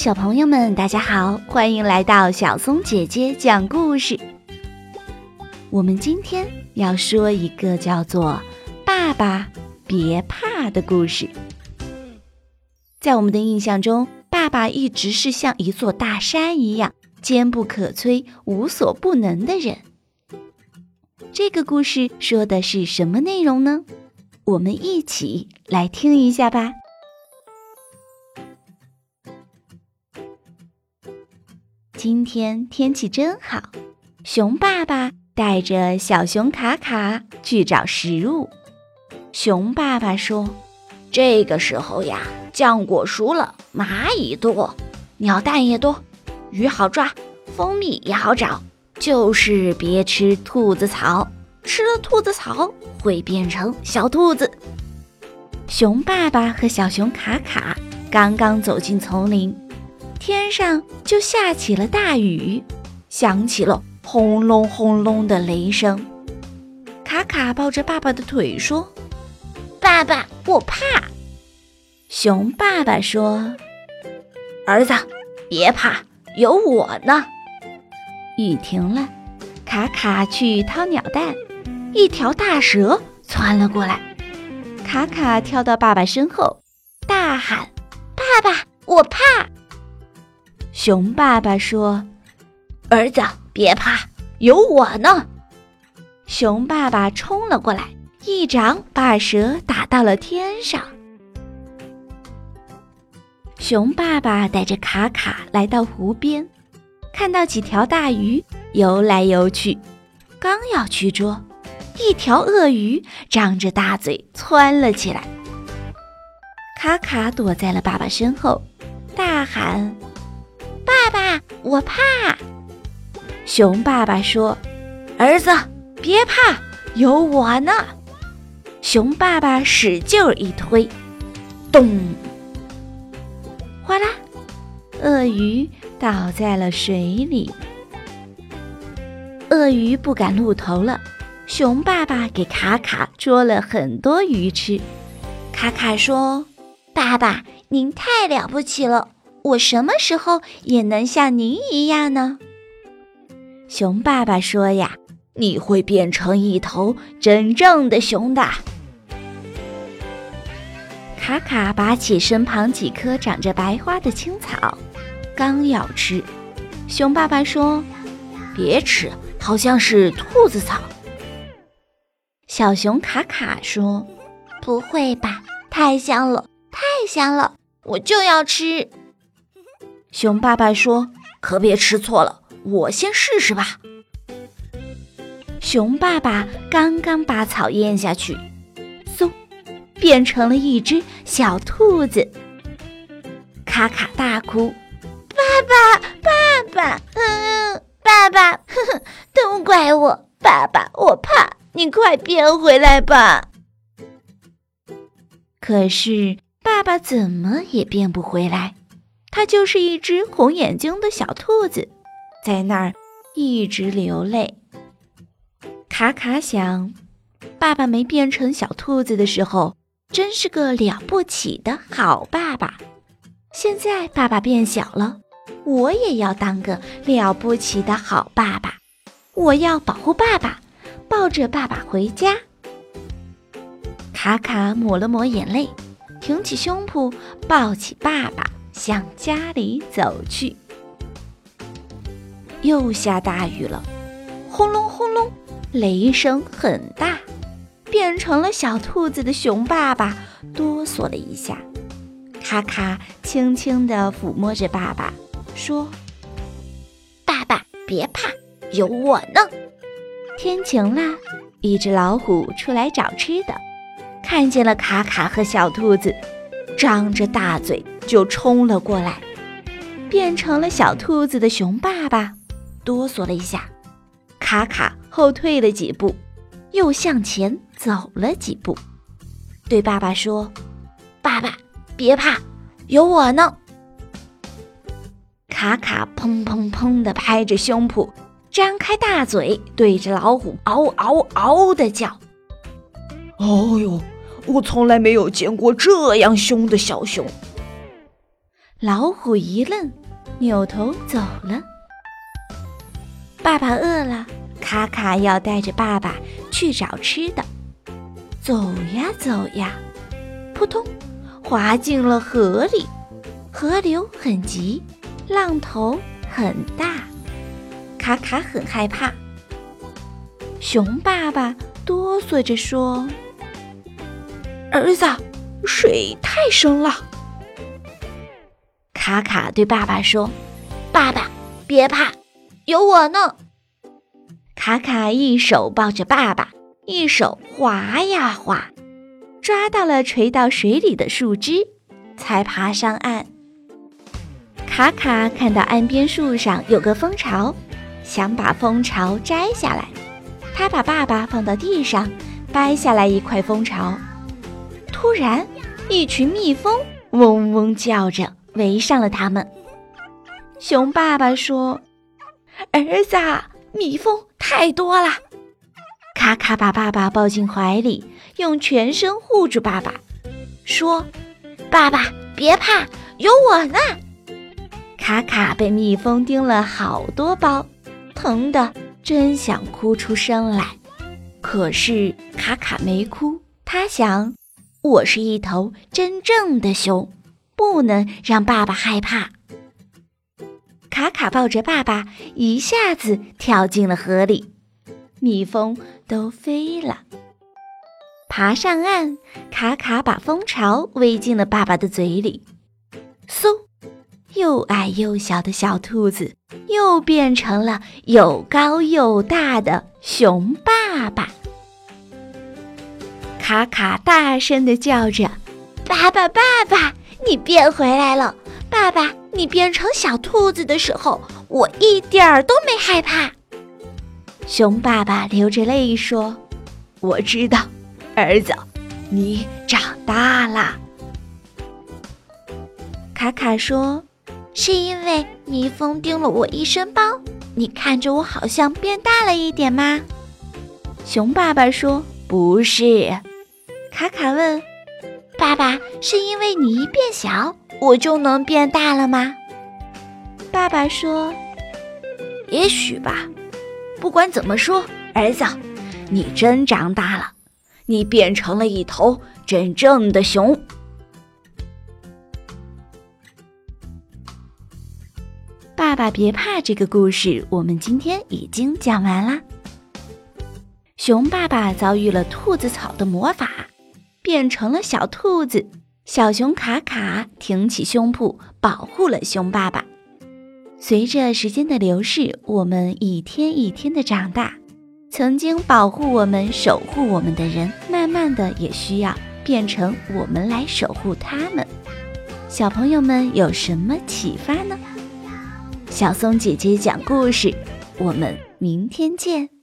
小朋友们，大家好，欢迎来到小松姐姐讲故事。我们今天要说一个叫做“爸爸别怕”的故事。在我们的印象中，爸爸一直是像一座大山一样坚不可摧、无所不能的人。这个故事说的是什么内容呢？我们一起来听一下吧。今天天气真好，熊爸爸带着小熊卡卡去找食物。熊爸爸说：“这个时候呀，浆果熟了，蚂蚁多，鸟蛋也多，鱼好抓，蜂蜜也好找，就是别吃兔子草，吃了兔子草会变成小兔子。”熊爸爸和小熊卡卡刚刚走进丛林。天上就下起了大雨，响起了轰隆轰隆的雷声。卡卡抱着爸爸的腿说：“爸爸，我怕。”熊爸爸说：“儿子，别怕，有我呢。”雨停了，卡卡去掏鸟蛋，一条大蛇窜了过来。卡卡跳到爸爸身后，大喊：“爸爸，我怕！”熊爸爸说：“儿子，别怕，有我呢。”熊爸爸冲了过来，一掌把蛇打到了天上。熊爸爸带着卡卡来到湖边，看到几条大鱼游来游去，刚要去捉，一条鳄鱼张着大嘴窜了起来。卡卡躲在了爸爸身后，大喊。我怕。熊爸爸说：“儿子，别怕，有我呢。”熊爸爸使劲一推，咚！哗啦，鳄鱼倒在了水里。鳄鱼不敢露头了。熊爸爸给卡卡捉了很多鱼吃。卡卡说：“爸爸，您太了不起了。”我什么时候也能像您一样呢？熊爸爸说：“呀，你会变成一头真正的熊的。”卡卡拔起身旁几棵长着白花的青草，刚要吃，熊爸爸说：“别吃，好像是兔子草。”小熊卡卡说：“不会吧，太香了，太香了，我就要吃。”熊爸爸说：“可别吃错了，我先试试吧。”熊爸爸刚刚把草咽下去，嗖，变成了一只小兔子。卡卡大哭：“爸爸，爸爸，嗯，爸爸，呵呵，都怪我，爸爸，我怕，你快变回来吧。”可是爸爸怎么也变不回来。它就是一只红眼睛的小兔子，在那儿一直流泪。卡卡想，爸爸没变成小兔子的时候，真是个了不起的好爸爸。现在爸爸变小了，我也要当个了不起的好爸爸。我要保护爸爸，抱着爸爸回家。卡卡抹了抹眼泪，挺起胸脯，抱起爸爸。向家里走去。又下大雨了，轰隆轰隆，雷声很大。变成了小兔子的熊爸爸哆嗦了一下。卡卡轻轻地抚摸着爸爸，说：“爸爸别怕，有我呢。”天晴了，一只老虎出来找吃的，看见了卡卡和小兔子，张着大嘴。就冲了过来，变成了小兔子的熊爸爸，哆嗦了一下，卡卡后退了几步，又向前走了几步，对爸爸说：“爸爸别怕，有我呢。”卡卡砰砰砰地拍着胸脯，张开大嘴，对着老虎嗷嗷嗷地叫：“哦呦，我从来没有见过这样凶的小熊。”老虎一愣，扭头走了。爸爸饿了，卡卡要带着爸爸去找吃的。走呀走呀，扑通，滑进了河里。河流很急，浪头很大，卡卡很害怕。熊爸爸哆嗦着说：“儿子，水太深了。”卡卡对爸爸说：“爸爸，别怕，有我呢。”卡卡一手抱着爸爸，一手划呀划，抓到了垂到水里的树枝，才爬上岸。卡卡看到岸边树上有个蜂巢，想把蜂巢摘下来。他把爸爸放到地上，掰下来一块蜂巢。突然，一群蜜蜂嗡嗡叫着围上了他们。熊爸爸说：“儿子，蜜蜂太多了。”卡卡把爸爸抱进怀里，用全身护住爸爸，说：“爸爸别怕，有我呢。”卡卡被蜜蜂叮了好多包，疼得真想哭出声来。可是卡卡没哭，他想：我是一头真正的熊，不能让爸爸害怕。卡卡抱着爸爸，一下子跳进了河里，蜜蜂都飞了。爬上岸，卡卡把蜂巢喂进了爸爸的嘴里，嗖。又矮又小的小兔子，又变成了又高又大的熊爸爸。卡卡大声地叫着：“爸爸，爸爸，你变回来了！爸爸，你变成小兔子的时候，我一点儿都没害怕。”熊爸爸流着泪说：“我知道，儿子，你长大了。”卡卡说。是因为蜜蜂叮了我一身包，你看着我好像变大了一点吗？熊爸爸说：“不是。”卡卡问：“爸爸，是因为你一变小，我就能变大了吗？”爸爸说：“也许吧。不管怎么说，儿子，你真长大了，你变成了一头真正的熊。”爸爸别怕，这个故事我们今天已经讲完啦。熊爸爸遭遇了兔子草的魔法，变成了小兔子。小熊卡卡挺起胸脯保护了熊爸爸。随着时间的流逝，我们一天一天的长大，曾经保护我们、守护我们的人，慢慢的也需要变成我们来守护他们。小朋友们有什么启发呢？小松姐姐讲故事，我们明天见。